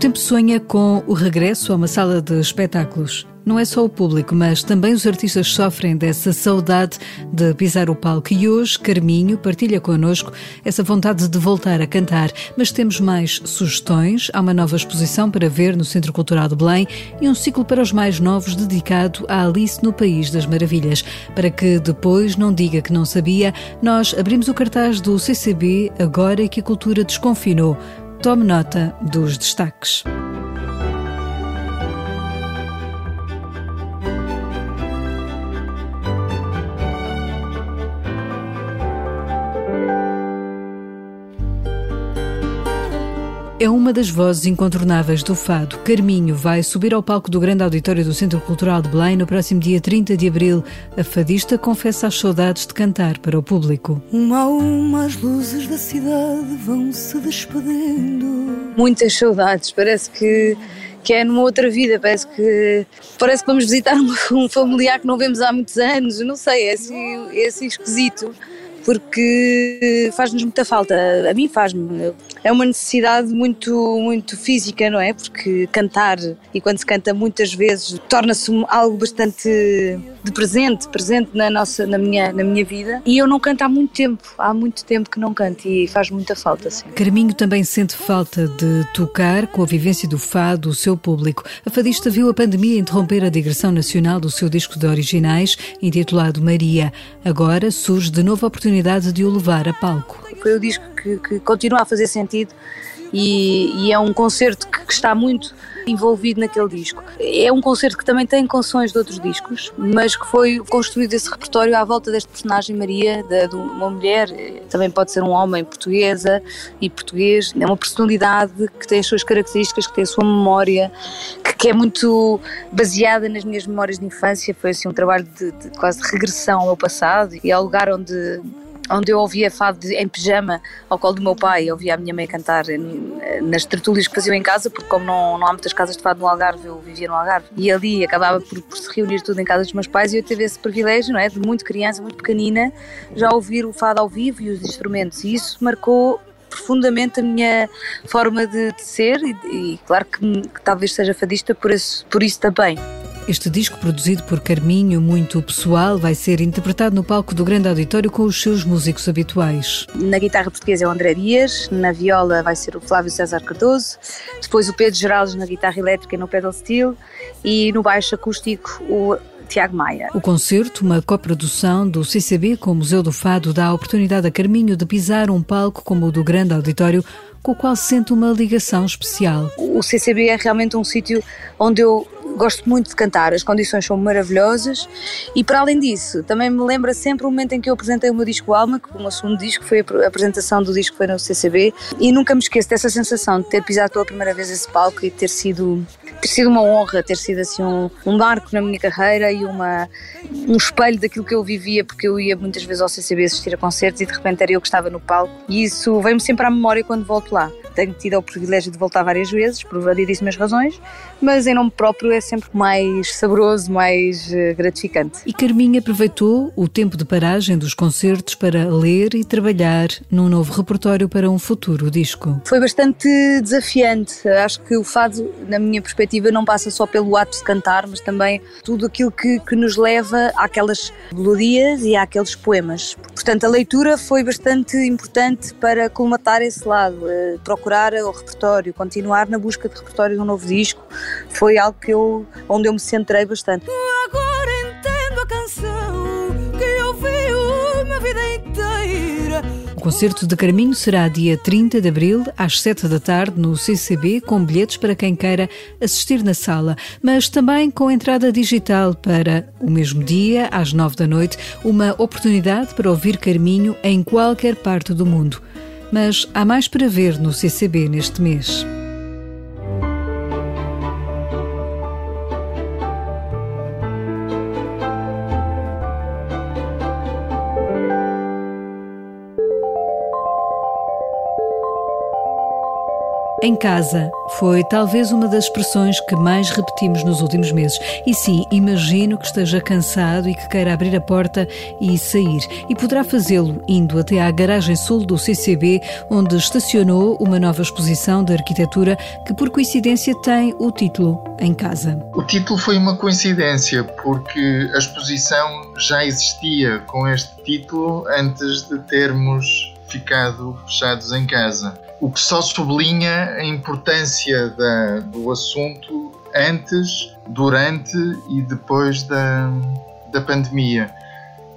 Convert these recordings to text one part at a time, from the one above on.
tempo sonha com o regresso a uma sala de espetáculos? Não é só o público, mas também os artistas sofrem dessa saudade de pisar o palco. E hoje, Carminho partilha connosco essa vontade de voltar a cantar. Mas temos mais sugestões. Há uma nova exposição para ver no Centro Cultural de Belém e um ciclo para os mais novos dedicado a Alice no País das Maravilhas. Para que depois não diga que não sabia, nós abrimos o cartaz do CCB agora que a cultura desconfinou. Tome nota dos destaques. É uma das vozes incontornáveis do fado. Carminho vai subir ao palco do grande auditório do Centro Cultural de Belém no próximo dia 30 de abril. A fadista confessa as saudades de cantar para o público. Uma a uma as luzes da cidade vão se despedindo. Muitas saudades, parece que que é numa outra vida, parece que parece que vamos visitar um, familiar que não vemos há muitos anos, não sei, é assim, é assim esquisito porque faz-nos muita falta. A mim faz-me. É uma necessidade muito, muito física, não é? Porque cantar, e quando se canta muitas vezes, torna-se algo bastante de presente, presente na, nossa, na, minha, na minha vida. E eu não canto há muito tempo, há muito tempo que não canto e faz muita falta, sim. Carminho também sente falta de tocar com a vivência do fado, o seu público. A fadista viu a pandemia interromper a digressão nacional do seu disco de originais, intitulado Maria. Agora surge de novo a oportunidade oportunidade de o levar a palco. Foi o disco que, que continua a fazer sentido e, e é um concerto que, que, está muito envolvido naquele disco. É um concerto que também tem canções de outros discos, mas que foi construído esse repertório à volta deste personagem Maria, de, de uma mulher, também pode ser um homem portuguesa e português, é uma personalidade que tem as suas características, que tem a sua memória, que, que é muito baseada nas minhas memórias de infância, foi assim um trabalho de, de quase regressão ao passado e ao lugar onde onde eu ouvia fado em pijama ao colo do meu pai, eu ouvia a minha mãe cantar nas tertúlias que faziam em casa, porque como não, não há muitas casas de fado no Algarve, eu vivia no Algarve, e ali acabava por, por, se reunir tudo em casa dos meus pais e eu tive esse privilégio, não é, de muito criança, muito pequenina, já ouvir o fado ao vivo e os instrumentos, e isso marcou profundamente a minha forma de, de ser e, e claro que, que, talvez seja fadista por isso, por isso também. Este disco, produzido por Carminho, muito pessoal, vai ser interpretado no palco do Grande Auditório com os seus músicos habituais. Na guitarra portuguesa é o André Dias, na viola vai ser o Flávio César Cardoso, depois o Pedro Geraldes na guitarra elétrica e no pedal steel e no baixo acústico o Tiago Maia. O concerto, uma coprodução do CCB com o Museu do Fado, dá a oportunidade a Carminho de pisar um palco como o do Grande Auditório, com o qual sente uma ligação especial. O CCB é realmente um sítio onde eu gosto muito de cantar, as condições são maravilhosas e para além disso, também me lembra sempre o momento em que eu apresentei o meu disco Alma, que o meu segundo disco foi a apresentação do disco foi no CCB e nunca me esqueço dessa sensação de ter pisado pela primeira vez esse palco e ter sido ter sido uma honra, ter sido assim um, um marco na minha carreira e uma, um espelho daquilo que eu vivia, porque eu ia muitas vezes ao CCB assistir a concertos e de repente era eu que estava no palco e isso vem-me sempre à memória quando volto lá tenho tido o privilégio de voltar várias vezes, por variedíssimas razões, mas em nome próprio é sempre mais saboroso, mais eh, gratificante. E Carminha aproveitou o tempo de paragem dos concertos para ler e trabalhar num novo repertório para um futuro disco. Foi bastante desafiante. Acho que o fado, na minha perspectiva, não passa só pelo ato de cantar, mas também tudo aquilo que, que nos leva àquelas melodias e àqueles poemas. Portanto, a leitura foi bastante importante para colmatar esse lado, eh, procurar o repertório, continuar na busca de repertório de um novo disco, foi algo que eu, onde eu me centrei bastante. Agora entendo a canção que ouvi uma vida inteira. O concerto de Carminho será dia 30 de abril, às 7 da tarde, no CCB, com bilhetes para quem queira assistir na sala, mas também com entrada digital para o mesmo dia, às 9 da noite, uma oportunidade para ouvir Carminho em qualquer parte do mundo mas há mais para ver no CCB neste mês. Em casa foi talvez uma das expressões que mais repetimos nos últimos meses. E sim, imagino que esteja cansado e que queira abrir a porta e sair. E poderá fazê-lo indo até à garagem sul do CCB, onde estacionou uma nova exposição de arquitetura que, por coincidência, tem o título Em Casa. O título foi uma coincidência, porque a exposição já existia com este título antes de termos ficado fechados em casa o que só sublinha a importância da, do assunto antes, durante e depois da, da pandemia.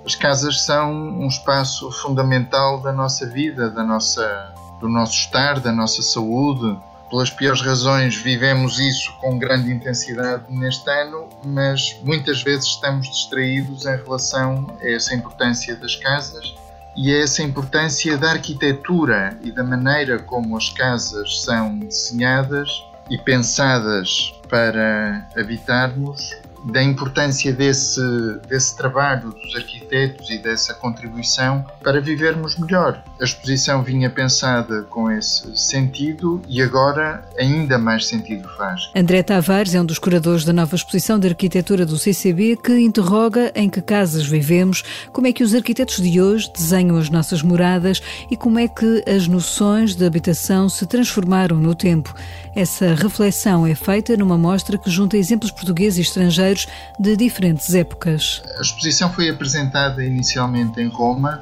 As casas são um espaço fundamental da nossa vida, da nossa, do nosso estar, da nossa saúde. Pelas piores razões, vivemos isso com grande intensidade neste ano, mas muitas vezes estamos distraídos em relação a essa importância das casas e é essa importância da arquitetura e da maneira como as casas são desenhadas e pensadas para habitarmos da importância desse, desse trabalho dos arquitetos e dessa contribuição para vivermos melhor. A exposição vinha pensada com esse sentido e agora ainda mais sentido faz. André Tavares é um dos curadores da nova exposição de arquitetura do CCB que interroga em que casas vivemos, como é que os arquitetos de hoje desenham as nossas moradas e como é que as noções de habitação se transformaram no tempo. Essa reflexão é feita numa mostra que junta exemplos portugueses e estrangeiros de diferentes épocas. A exposição foi apresentada inicialmente em Roma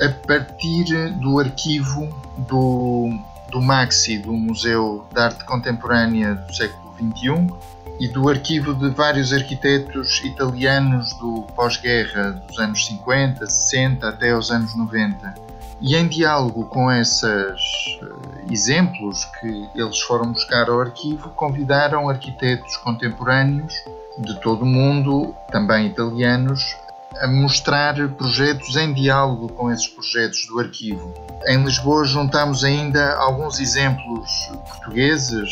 a partir do arquivo do, do Maxi, do Museu de Arte Contemporânea do século XXI, e do arquivo de vários arquitetos italianos do pós-guerra, dos anos 50, 60 até os anos 90. E em diálogo com esses eh, exemplos que eles foram buscar ao arquivo, convidaram arquitetos contemporâneos de todo o mundo, também italianos, a mostrar projetos em diálogo com esses projetos do arquivo. Em Lisboa juntamos ainda alguns exemplos portugueses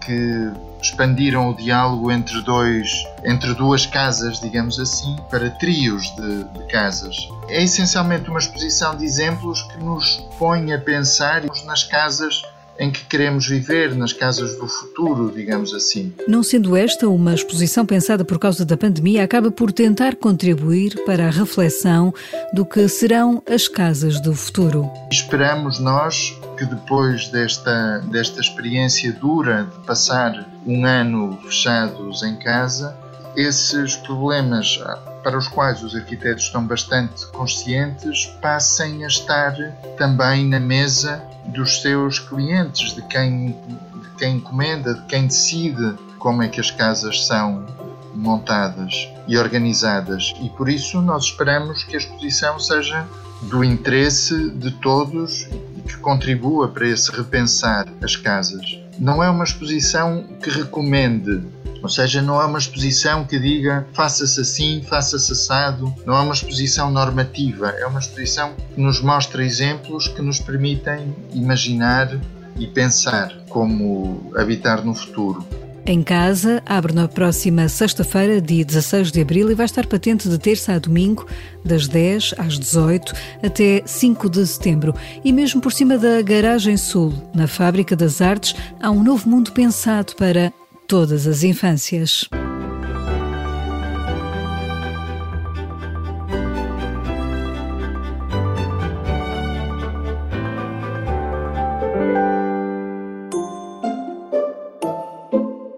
que expandiram o diálogo entre dois entre duas casas, digamos assim, para trios de, de, casas. É essencialmente uma exposição de exemplos que nos põe a pensar nas casas em que queremos viver, nas casas do futuro, digamos assim. Não sendo esta uma exposição pensada por causa da pandemia, acaba por tentar contribuir para a reflexão do que serão as casas do futuro. Esperamos nós que depois desta, desta experiência dura de passar um ano fechados em casa, esses problemas para os quais os arquitetos estão bastante conscientes passem a estar também na mesa dos seus clientes, de quem, de quem encomenda, de quem decide como é que as casas são montadas e organizadas. E por isso nós esperamos que a exposição seja do interesse de todos e que contribua para esse repensar as casas. Não é uma exposição que recomende. Ou seja, não é uma exposição que diga faça-se assim, faça-se assado, não é uma exposição normativa, é uma exposição que nos mostra exemplos que nos permitem imaginar e pensar como habitar no futuro. Em casa, abre na próxima sexta-feira, dia 16 de abril, e vai estar patente de terça a domingo, das 10 às 18 até 5 de setembro. E mesmo por cima da Garagem Sul, na Fábrica das Artes, há um novo mundo pensado para todas as infâncias.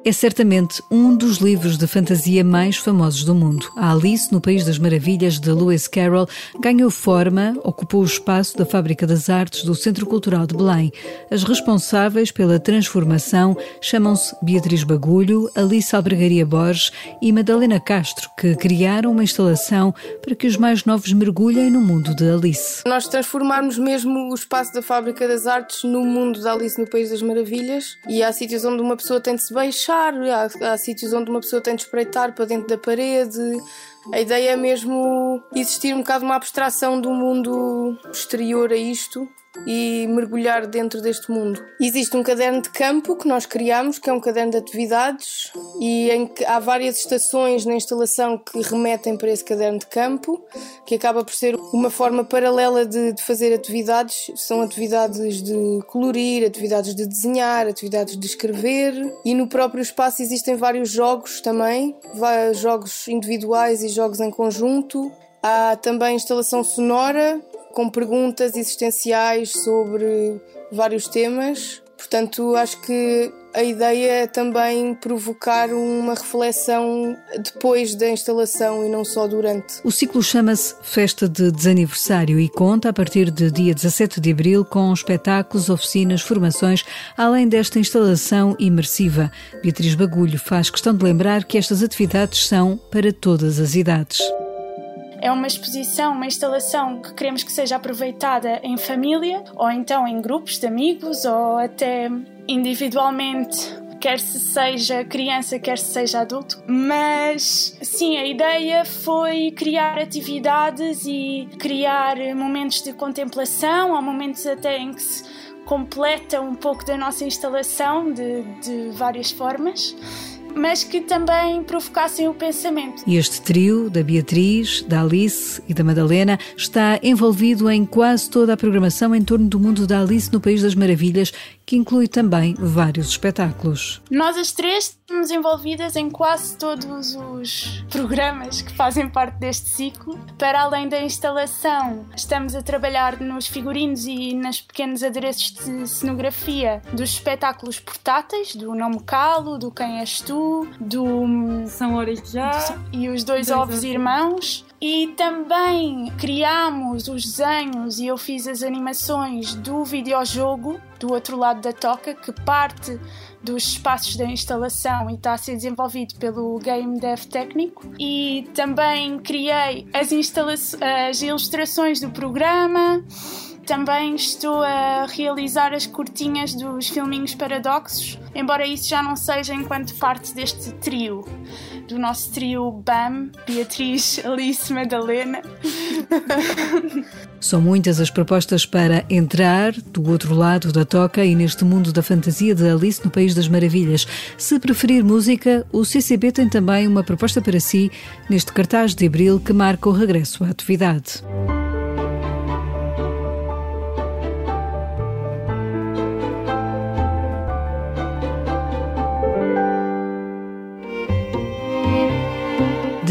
É certamente um dos livros de fantasia mais famosos do mundo. A Alice no País das Maravilhas, de Lewis Carroll, ganhou forma, ocupou o espaço da Fábrica das Artes do Centro Cultural de Belém. As responsáveis pela transformação chamam-se Beatriz Bagulho, Alice Albergaria Borges e Madalena Castro, que criaram uma instalação para que os mais novos mergulhem no mundo de Alice. Nós transformarmos mesmo o espaço da Fábrica das Artes no mundo da Alice no País das Maravilhas e há sítios onde uma pessoa tem de se beijar há, há sítios onde uma pessoa tem de espreitar para dentro da parede. A ideia é mesmo existir um bocado uma abstração do mundo exterior a isto e mergulhar dentro deste mundo. Existe um caderno de campo que nós criamos, que é um caderno de atividades, e em que há várias estações na instalação que remetem para esse caderno de campo, que acaba por ser uma forma paralela de, de fazer atividades. São atividades de colorir, atividades de desenhar, atividades de escrever, e no próprio espaço existem vários jogos também, jogos individuais e jogos em conjunto. Há também instalação sonora, com perguntas existenciais sobre vários temas. Portanto, acho que a ideia é também provocar uma reflexão depois da instalação e não só durante. O ciclo chama-se Festa de Desaniversário e conta a partir de dia 17 de abril com espetáculos, oficinas, formações, além desta instalação imersiva. Beatriz Bagulho faz questão de lembrar que estas atividades são para todas as idades. É uma exposição, uma instalação que queremos que seja aproveitada em família ou então em grupos de amigos ou até individualmente quer se seja criança, quer se seja adulto. Mas sim, a ideia foi criar atividades e criar momentos de contemplação, ou momentos até em que se completa um pouco da nossa instalação de, de várias formas mas que também provocassem o pensamento. E este trio, da Beatriz, da Alice e da Madalena, está envolvido em quase toda a programação em torno do mundo da Alice no País das Maravilhas, que inclui também vários espetáculos. Nós as três estamos envolvidas em quase todos os programas que fazem parte deste ciclo. Para além da instalação, estamos a trabalhar nos figurinos e nos pequenos adereços de cenografia dos espetáculos portáteis, do Não Me Calo, do Quem És Tu, do São Horas Já e os Dois, dois Ovos Irmãos. E também criámos os desenhos e eu fiz as animações do videojogo do outro lado da toca, que parte dos espaços da instalação e está a ser desenvolvido pelo Game Dev Técnico. E também criei as, as ilustrações do programa. Também estou a realizar as curtinhas dos filminhos paradoxos, embora isso já não seja enquanto parte deste trio do nosso trio BAM, Beatriz, Alice, Madalena. São muitas as propostas para entrar do outro lado da toca e neste mundo da fantasia de Alice no País das Maravilhas. Se preferir música, o CCB tem também uma proposta para si neste cartaz de abril que marca o regresso à atividade.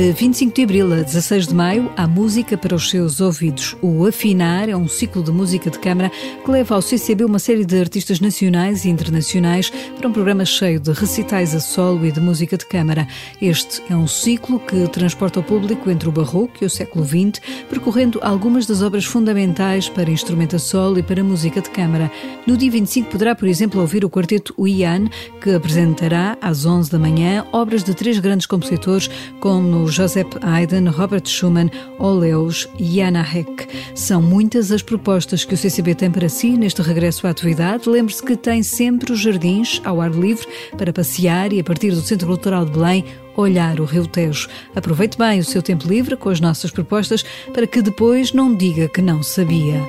De 25 de abril a 16 de maio, há música para os seus ouvidos. O Afinar é um ciclo de música de câmara que leva ao CCB uma série de artistas nacionais e internacionais para um programa cheio de recitais a solo e de música de câmara. Este é um ciclo que transporta o público entre o barroco e o século XX, percorrendo algumas das obras fundamentais para instrumento a solo e para música de câmara. No dia 25 poderá, por exemplo, ouvir o quarteto Uian, que apresentará às 11 da manhã obras de três grandes compositores como Joseph Haydn, Robert Schumann, Oleus e Anna Heck. São muitas as propostas que o CCB tem para si neste regresso à atividade. Lembre-se que tem sempre os jardins ao ar livre para passear e, a partir do Centro Cultural de Belém, olhar o Rio Tejo. Aproveite bem o seu tempo livre com as nossas propostas para que depois não diga que não sabia.